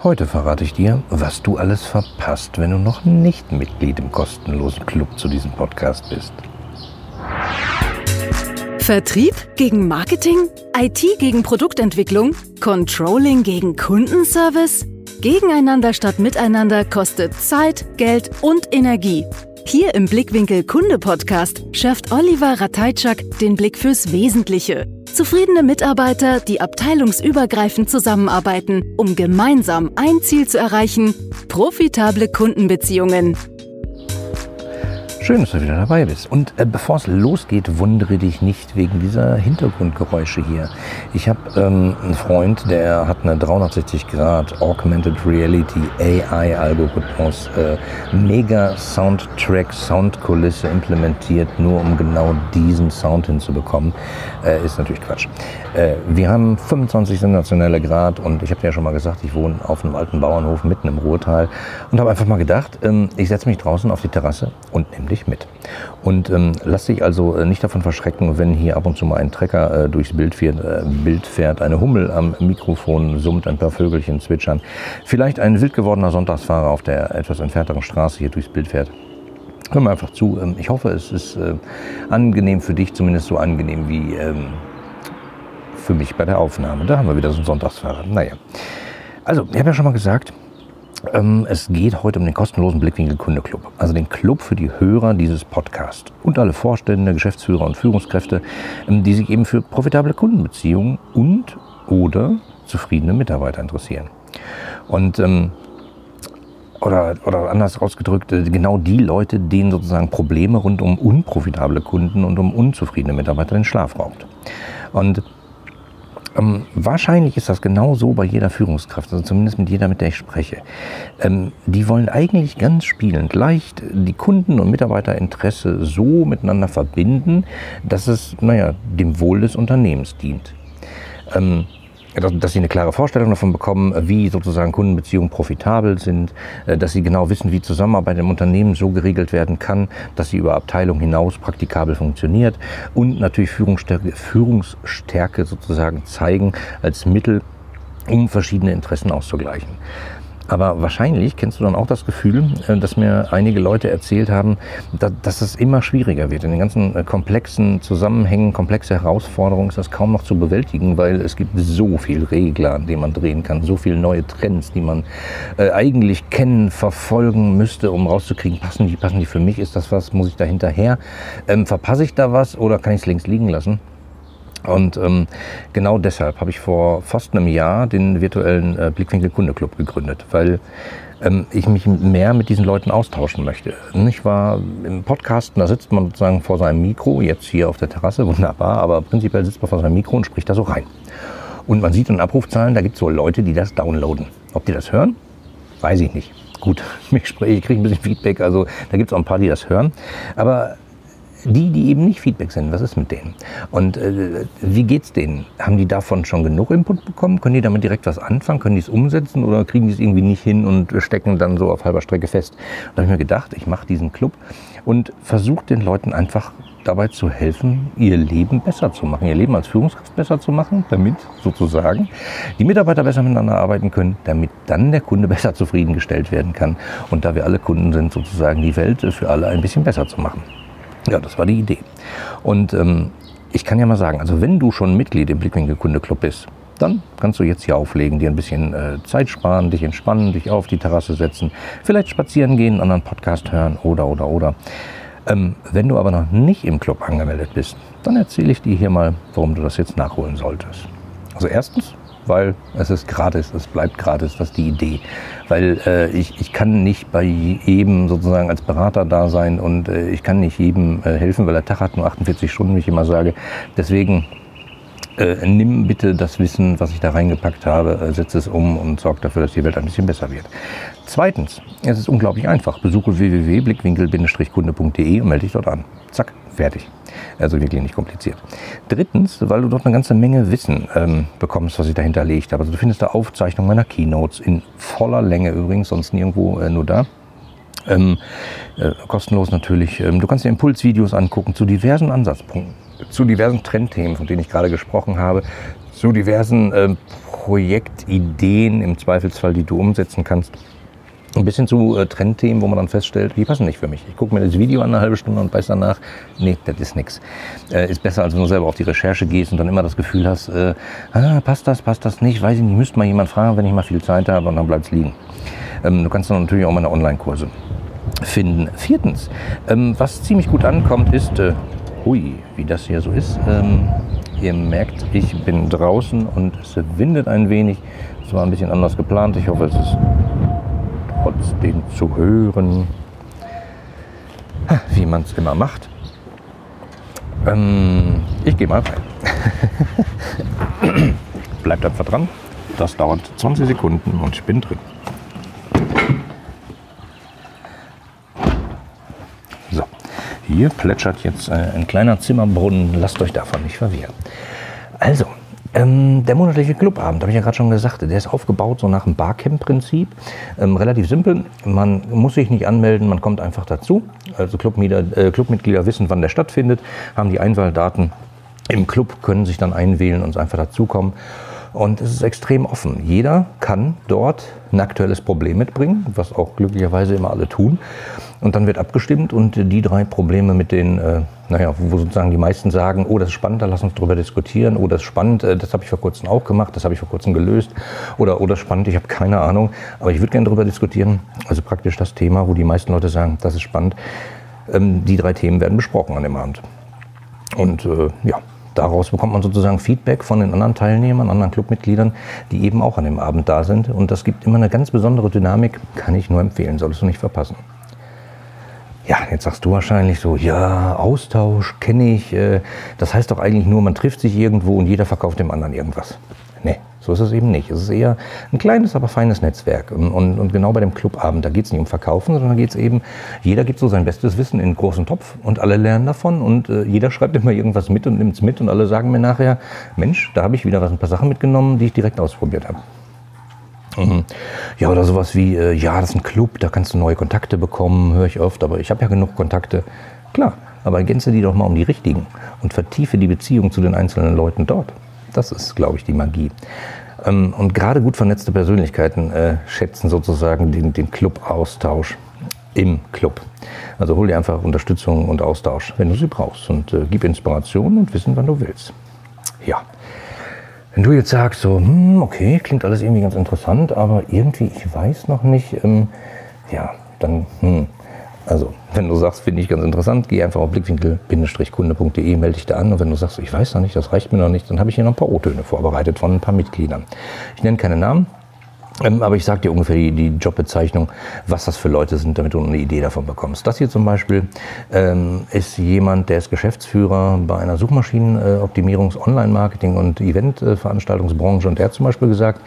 Heute verrate ich dir, was du alles verpasst, wenn du noch nicht Mitglied im kostenlosen Club zu diesem Podcast bist. Vertrieb gegen Marketing? IT gegen Produktentwicklung? Controlling gegen Kundenservice? Gegeneinander statt miteinander kostet Zeit, Geld und Energie. Hier im Blickwinkel Kunde Podcast schärft Oliver Rateitschak den Blick fürs Wesentliche. Zufriedene Mitarbeiter, die abteilungsübergreifend zusammenarbeiten, um gemeinsam ein Ziel zu erreichen, profitable Kundenbeziehungen. Schön, dass du wieder dabei bist. Und äh, bevor es losgeht, wundere dich nicht wegen dieser Hintergrundgeräusche hier. Ich habe ähm, einen Freund, der hat eine 360 Grad Augmented Reality AI Algorithmus, äh, mega Soundtrack, Soundkulisse implementiert, nur um genau diesen Sound hinzubekommen. Äh, ist natürlich Quatsch. Äh, wir haben 25 sensationelle Grad und ich habe dir ja schon mal gesagt, ich wohne auf einem alten Bauernhof mitten im Ruhrtal und habe einfach mal gedacht, ähm, ich setze mich draußen auf die Terrasse und nehme dich dich mit. Und ähm, lass dich also äh, nicht davon verschrecken, wenn hier ab und zu mal ein Trecker äh, durchs Bild fährt, äh, Bild fährt, eine Hummel am Mikrofon summt, ein paar Vögelchen zwitschern, vielleicht ein wild gewordener Sonntagsfahrer auf der etwas entfernteren Straße hier durchs Bild fährt. Hör mal einfach zu. Ähm, ich hoffe, es ist äh, angenehm für dich, zumindest so angenehm wie ähm, für mich bei der Aufnahme. Da haben wir wieder so einen Sonntagsfahrer. Naja. Also, ich habe ja schon mal gesagt, es geht heute um den kostenlosen Blickwinkel Kunde Club, also den Club für die Hörer dieses Podcasts und alle Vorstände, Geschäftsführer und Führungskräfte, ähm, die sich eben für profitable Kundenbeziehungen und oder zufriedene Mitarbeiter interessieren. Und ähm, oder, oder anders ausgedrückt, äh, genau die Leute, denen sozusagen Probleme rund um unprofitable Kunden und um unzufriedene Mitarbeiter den Schlaf raubt. Und ähm, wahrscheinlich ist das genau so bei jeder Führungskraft, also zumindest mit jeder, mit der ich spreche. Ähm, die wollen eigentlich ganz spielend leicht die Kunden- und Mitarbeiterinteresse so miteinander verbinden, dass es, naja, dem Wohl des Unternehmens dient. Ähm, dass sie eine klare Vorstellung davon bekommen, wie sozusagen Kundenbeziehungen profitabel sind, äh, dass sie genau wissen, wie Zusammenarbeit im Unternehmen so geregelt werden kann, dass sie über Abteilung hinaus praktikabel funktioniert und natürlich Führungsstärke, Führungsstärke sozusagen zeigen als Mittel, um verschiedene Interessen auszugleichen. Aber wahrscheinlich kennst du dann auch das Gefühl, äh, dass mir einige Leute erzählt haben, dass es immer schwieriger wird. In den ganzen äh, komplexen Zusammenhängen, komplexe Herausforderungen ist das kaum noch zu bewältigen, weil es gibt so viel Regler, an denen man drehen kann, so viele neue Trends, die man äh, eigentlich kennen, verfolgen müsste, um rauszukriegen, passen die, passen die für mich, ist das was, muss ich da hinterher, ähm, verpasse ich da was oder kann ich es links liegen lassen? Und ähm, genau deshalb habe ich vor fast einem Jahr den virtuellen äh, Blickwinkel Kunde Club gegründet, weil ähm, ich mich mehr mit diesen Leuten austauschen möchte. Ich war im Podcast, da sitzt man sozusagen vor seinem Mikro, jetzt hier auf der Terrasse, wunderbar, aber prinzipiell sitzt man vor seinem Mikro und spricht da so rein. Und man sieht in Abrufzahlen, da gibt es so Leute, die das downloaden. Ob die das hören, weiß ich nicht. Gut, ich kriege ein bisschen Feedback, also da gibt es auch ein paar, die das hören. Aber die, die eben nicht Feedback sind, was ist mit denen? Und äh, wie geht's denen? Haben die davon schon genug Input bekommen? Können die damit direkt was anfangen? Können die es umsetzen oder kriegen die es irgendwie nicht hin und stecken dann so auf halber Strecke fest? Da habe ich mir gedacht, ich mache diesen Club und versuche den Leuten einfach dabei zu helfen, ihr Leben besser zu machen, ihr Leben als Führungskraft besser zu machen, damit sozusagen die Mitarbeiter besser miteinander arbeiten können, damit dann der Kunde besser zufriedengestellt werden kann und da wir alle Kunden sind, sozusagen die Welt für alle ein bisschen besser zu machen. Ja, das war die Idee. Und ähm, ich kann ja mal sagen, also wenn du schon Mitglied im Blickwinkel Kunde Club bist, dann kannst du jetzt hier auflegen, dir ein bisschen äh, Zeit sparen, dich entspannen, dich auf die Terrasse setzen, vielleicht spazieren gehen, einen anderen Podcast hören oder, oder, oder. Ähm, wenn du aber noch nicht im Club angemeldet bist, dann erzähle ich dir hier mal, warum du das jetzt nachholen solltest. Also erstens, weil es ist gratis, es bleibt gratis, das ist die Idee. Weil äh, ich, ich kann nicht bei jedem sozusagen als Berater da sein und äh, ich kann nicht jedem äh, helfen, weil der Tag hat nur 48 Stunden, wie ich immer sage. Deswegen äh, nimm bitte das Wissen, was ich da reingepackt habe, äh, setze es um und sorg dafür, dass die Welt ein bisschen besser wird. Zweitens, es ist unglaublich einfach. Besuche www.blickwinkel-kunde.de und melde dich dort an. Zack, fertig. Also wirklich nicht kompliziert. Drittens, weil du dort eine ganze Menge Wissen ähm, bekommst, was ich dahinter legt. Also du findest da Aufzeichnungen meiner Keynotes in voller Länge übrigens, sonst nirgendwo äh, nur da. Ähm, äh, kostenlos natürlich. Ähm, du kannst dir Impulsvideos angucken zu diversen Ansatzpunkten. zu diversen Trendthemen, von denen ich gerade gesprochen habe, zu diversen äh, Projektideen im Zweifelsfall, die du umsetzen kannst. Ein bisschen zu äh, Trendthemen, wo man dann feststellt, die passen nicht für mich. Ich gucke mir das Video an eine halbe Stunde und weiß danach, nee, das ist nichts. Äh, ist besser, als wenn du selber auf die Recherche gehst und dann immer das Gefühl hast, äh, ah, passt das, passt das nicht, weiß ich nicht, müsste mal jemand fragen, wenn ich mal viel Zeit habe und dann bleibt es liegen. Ähm, du kannst dann natürlich auch meine Online-Kurse finden. Viertens, ähm, was ziemlich gut ankommt, ist, äh, hui, wie das hier so ist. Ähm, ihr merkt, ich bin draußen und es windet ein wenig. Es war ein bisschen anders geplant. Ich hoffe, es ist trotzdem zu hören, wie man es immer macht. Ähm, ich gehe mal rein. Bleibt einfach dran. Das dauert 20 Sekunden und ich bin drin. Hier plätschert jetzt äh, ein kleiner Zimmerbrunnen. Lasst euch davon nicht verwirren. Also, ähm, der monatliche Clubabend, habe ich ja gerade schon gesagt, der ist aufgebaut so nach dem Barcamp-Prinzip. Ähm, relativ simpel. Man muss sich nicht anmelden, man kommt einfach dazu. Also Clubmitglieder, äh, Clubmitglieder wissen, wann der stattfindet, haben die Einwahldaten im Club, können sich dann einwählen und einfach dazukommen. Und es ist extrem offen. Jeder kann dort ein aktuelles Problem mitbringen, was auch glücklicherweise immer alle tun. Und dann wird abgestimmt und die drei Probleme mit den, äh, naja, wo sozusagen die meisten sagen, oh, das ist spannend, da lass uns drüber diskutieren, oh, das ist spannend, äh, das habe ich vor kurzem auch gemacht, das habe ich vor kurzem gelöst oder oh, das ist spannend, ich habe keine Ahnung, aber ich würde gerne drüber diskutieren. Also praktisch das Thema, wo die meisten Leute sagen, das ist spannend. Ähm, die drei Themen werden besprochen an dem Abend. Und äh, ja, daraus bekommt man sozusagen Feedback von den anderen Teilnehmern, anderen Clubmitgliedern, die eben auch an dem Abend da sind. Und das gibt immer eine ganz besondere Dynamik, kann ich nur empfehlen, solltest du nicht verpassen. Ja, jetzt sagst du wahrscheinlich so, ja, Austausch kenne ich. Äh, das heißt doch eigentlich nur, man trifft sich irgendwo und jeder verkauft dem anderen irgendwas. Nee, so ist es eben nicht. Es ist eher ein kleines, aber feines Netzwerk. Und, und, und genau bei dem Clubabend, da geht es nicht um Verkaufen, sondern da geht es eben, jeder gibt so sein bestes Wissen in einen großen Topf und alle lernen davon und äh, jeder schreibt immer irgendwas mit und nimmt es mit und alle sagen mir nachher, Mensch, da habe ich wieder was, ein paar Sachen mitgenommen, die ich direkt ausprobiert habe. Mhm. Ja, oder sowas wie, äh, ja, das ist ein Club, da kannst du neue Kontakte bekommen, höre ich oft, aber ich habe ja genug Kontakte. Klar, aber ergänze die doch mal um die richtigen und vertiefe die Beziehung zu den einzelnen Leuten dort. Das ist, glaube ich, die Magie. Ähm, und gerade gut vernetzte Persönlichkeiten äh, schätzen sozusagen den, den Club-Austausch im Club. Also hol dir einfach Unterstützung und Austausch, wenn du sie brauchst und äh, gib Inspiration und Wissen, wann du willst. Wenn du jetzt sagst, so, hm, okay, klingt alles irgendwie ganz interessant, aber irgendwie, ich weiß noch nicht, ähm, ja, dann, hm, also, wenn du sagst, finde ich ganz interessant, geh einfach auf blickwinkel-kunde.de, melde dich da an. Und wenn du sagst, ich weiß noch nicht, das reicht mir noch nicht, dann habe ich hier noch ein paar O-Töne vorbereitet von ein paar Mitgliedern. Ich nenne keine Namen, ähm, aber ich sage dir ungefähr die, die, Jobbezeichnung, was das für Leute sind, damit du eine Idee davon bekommst. Das hier zum Beispiel ähm, ist jemand, der ist Geschäftsführer bei einer Suchmaschinenoptimierungs-, Online-Marketing- und Eventveranstaltungsbranche. Und der hat zum Beispiel gesagt,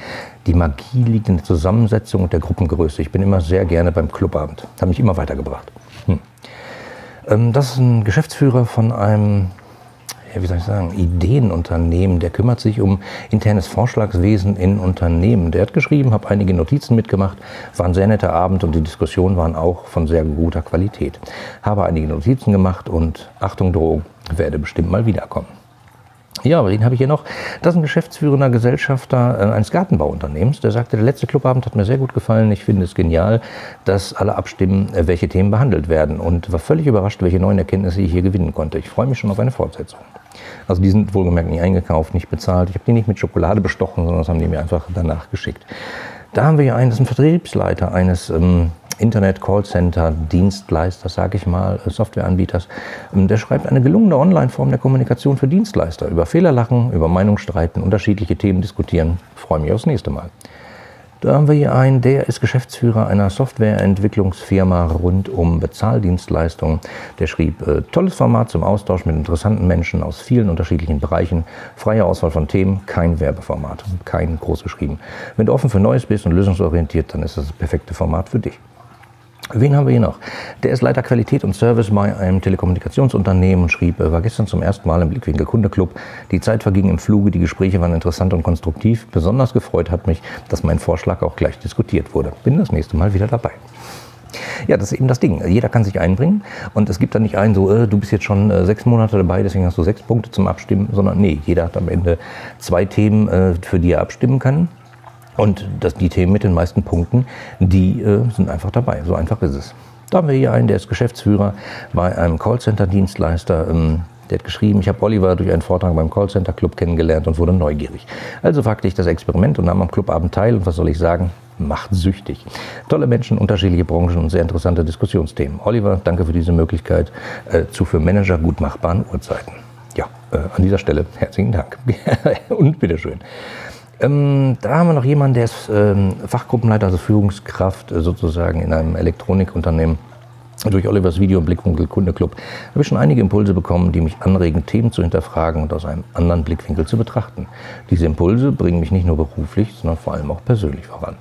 die Magie liegt in der Zusammensetzung und der Gruppengröße. Ich bin immer sehr gerne beim Clubabend. Hat mich immer weitergebracht. Hm. Ähm, das ist ein Geschäftsführer von einem ja, wie soll ich sagen, Ideenunternehmen. Der kümmert sich um internes Vorschlagswesen in Unternehmen. Der hat geschrieben, habe einige Notizen mitgemacht, war ein sehr netter Abend und die Diskussionen waren auch von sehr guter Qualität. Habe einige Notizen gemacht und Achtung Drohung, werde bestimmt mal wiederkommen. Ja, aber den habe ich hier noch. Das ist ein geschäftsführender Gesellschafter äh, eines Gartenbauunternehmens. Der sagte, der letzte Clubabend hat mir sehr gut gefallen. Ich finde es genial, dass alle abstimmen, äh, welche Themen behandelt werden. Und war völlig überrascht, welche neuen Erkenntnisse ich hier gewinnen konnte. Ich freue mich schon auf eine Fortsetzung. Also die sind wohlgemerkt nicht eingekauft, nicht bezahlt. Ich habe die nicht mit Schokolade bestochen, sondern das haben die mir einfach danach geschickt. Da haben wir hier einen, das ist ein Vertriebsleiter eines ähm, Internet-Callcenter, Dienstleister, sage ich mal, äh, Softwareanbieters. Ähm, der schreibt eine gelungene Online-Form der Kommunikation für Dienstleister. Über Fehler lachen, über Meinungsstreiten, unterschiedliche Themen diskutieren. freue mich aufs nächste Mal. Da haben wir hier einen, der ist Geschäftsführer einer Softwareentwicklungsfirma rund um Bezahldienstleistungen. Der schrieb, äh, tolles Format zum Austausch mit interessanten Menschen aus vielen unterschiedlichen Bereichen, freie Auswahl von Themen, kein Werbeformat, kein groß geschrieben. Wenn du offen für Neues bist und lösungsorientiert, dann ist das das perfekte Format für dich. Wen haben wir hier noch? Der ist Leiter Qualität und Service bei einem Telekommunikationsunternehmen und schrieb, er war gestern zum ersten Mal im Blickwinkel Kundeclub. Die Zeit verging im Fluge, die Gespräche waren interessant und konstruktiv. Besonders gefreut hat mich, dass mein Vorschlag auch gleich diskutiert wurde. Bin das nächste Mal wieder dabei. Ja, das ist eben das Ding. Jeder kann sich einbringen und es gibt da nicht einen so, äh, du bist jetzt schon äh, sechs Monate dabei, deswegen hast du sechs Punkte zum Abstimmen, sondern nee, jeder hat am Ende zwei Themen, äh, für die er abstimmen kann. Und das, die Themen mit den meisten Punkten, die äh, sind einfach dabei. So einfach ist es. Da haben wir hier einen, der ist Geschäftsführer bei einem Callcenter-Dienstleister. Ähm, der hat geschrieben, ich habe Oliver durch einen Vortrag beim Callcenter Club kennengelernt und wurde neugierig. Also wagte ich das Experiment und nahm am Clubabend teil. Und was soll ich sagen? Macht süchtig. Tolle Menschen, unterschiedliche Branchen und sehr interessante Diskussionsthemen. Oliver, danke für diese Möglichkeit äh, zu für Manager gut machbaren Uhrzeiten. Ja, äh, an dieser Stelle herzlichen Dank und bitteschön. Ähm, da haben wir noch jemanden, der ist ähm, Fachgruppenleiter, also Führungskraft äh, sozusagen in einem Elektronikunternehmen durch Olivers Video im Blickwinkel Kunde Club habe ich schon einige Impulse bekommen, die mich anregen, Themen zu hinterfragen und aus einem anderen Blickwinkel zu betrachten. Diese Impulse bringen mich nicht nur beruflich, sondern vor allem auch persönlich voran.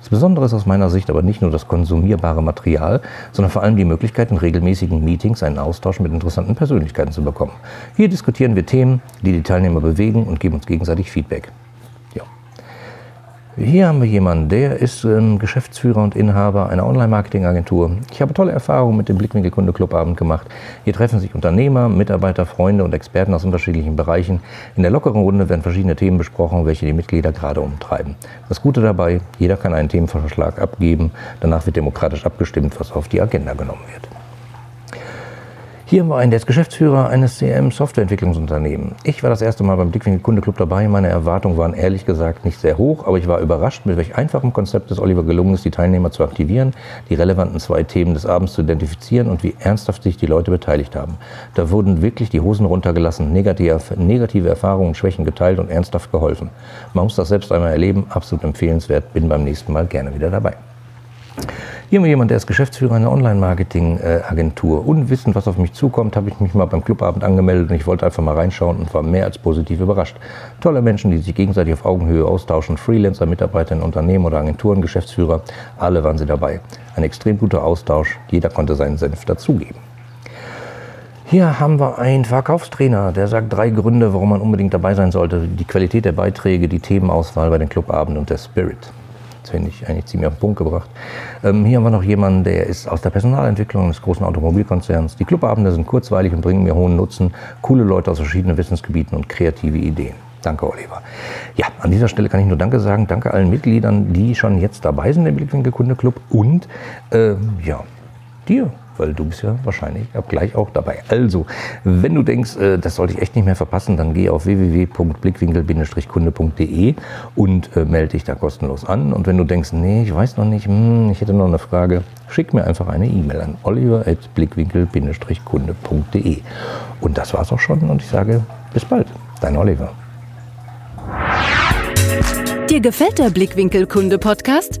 Das Besondere ist aus meiner Sicht aber nicht nur das konsumierbare Material, sondern vor allem die Möglichkeit, in regelmäßigen Meetings einen Austausch mit interessanten Persönlichkeiten zu bekommen. Hier diskutieren wir Themen, die die Teilnehmer bewegen und geben uns gegenseitig Feedback. Hier haben wir jemanden, der ist ähm, Geschäftsführer und Inhaber einer Online-Marketing-Agentur. Ich habe tolle Erfahrungen mit dem Blickwinkel Kunde Clubabend gemacht. Hier treffen sich Unternehmer, Mitarbeiter, Freunde und Experten aus unterschiedlichen Bereichen. In der lockeren Runde werden verschiedene Themen besprochen, welche die Mitglieder gerade umtreiben. Das Gute dabei, jeder kann einen Themenvorschlag abgeben. Danach wird demokratisch abgestimmt, was auf die Agenda genommen wird. Hier wir einen, der ist Geschäftsführer eines CRM-Softwareentwicklungsunternehmens. Ich war das erste Mal beim Blickwinkel Kunde Club dabei. Meine Erwartungen waren ehrlich gesagt nicht sehr hoch, aber ich war überrascht, mit welch einfachem Konzept es Oliver gelungen ist, die Teilnehmer zu aktivieren, die relevanten zwei Themen des Abends zu identifizieren und wie ernsthaft sich die Leute beteiligt haben. Da wurden wirklich die Hosen runtergelassen, negative, negative Erfahrungen und Schwächen geteilt und ernsthaft geholfen. Man muss das selbst einmal erleben, absolut empfehlenswert, bin beim nächsten Mal gerne wieder dabei. Hier haben wir jemanden, der ist Geschäftsführer einer Online-Marketing-Agentur. Unwissend, was auf mich zukommt, habe ich mich mal beim Clubabend angemeldet und ich wollte einfach mal reinschauen und war mehr als positiv überrascht. Tolle Menschen, die sich gegenseitig auf Augenhöhe austauschen, Freelancer, Mitarbeiter in Unternehmen oder Agenturen, Geschäftsführer, alle waren sie dabei. Ein extrem guter Austausch, jeder konnte seinen Senf dazugeben. Hier haben wir einen Verkaufstrainer, der sagt drei Gründe, warum man unbedingt dabei sein sollte. Die Qualität der Beiträge, die Themenauswahl bei den Clubabenden und der Spirit. Das finde ich eigentlich ziemlich auf den Punkt gebracht. Ähm, hier haben wir noch jemanden, der ist aus der Personalentwicklung eines großen Automobilkonzerns. Die Clubabende sind kurzweilig und bringen mir hohen Nutzen. Coole Leute aus verschiedenen Wissensgebieten und kreative Ideen. Danke, Oliver. Ja, an dieser Stelle kann ich nur Danke sagen. Danke allen Mitgliedern, die schon jetzt dabei sind im Blickwinkel Kunde Club und äh, ja, dir weil du bist ja wahrscheinlich ab gleich auch dabei. Also, wenn du denkst, äh, das sollte ich echt nicht mehr verpassen, dann geh auf www.blickwinkel-kunde.de und äh, melde dich da kostenlos an. Und wenn du denkst, nee, ich weiß noch nicht, hm, ich hätte noch eine Frage, schick mir einfach eine E-Mail an oliver.blickwinkel-kunde.de. Und das war's auch schon und ich sage bis bald. Dein Oliver. Dir gefällt der Blickwinkel Kunde Podcast?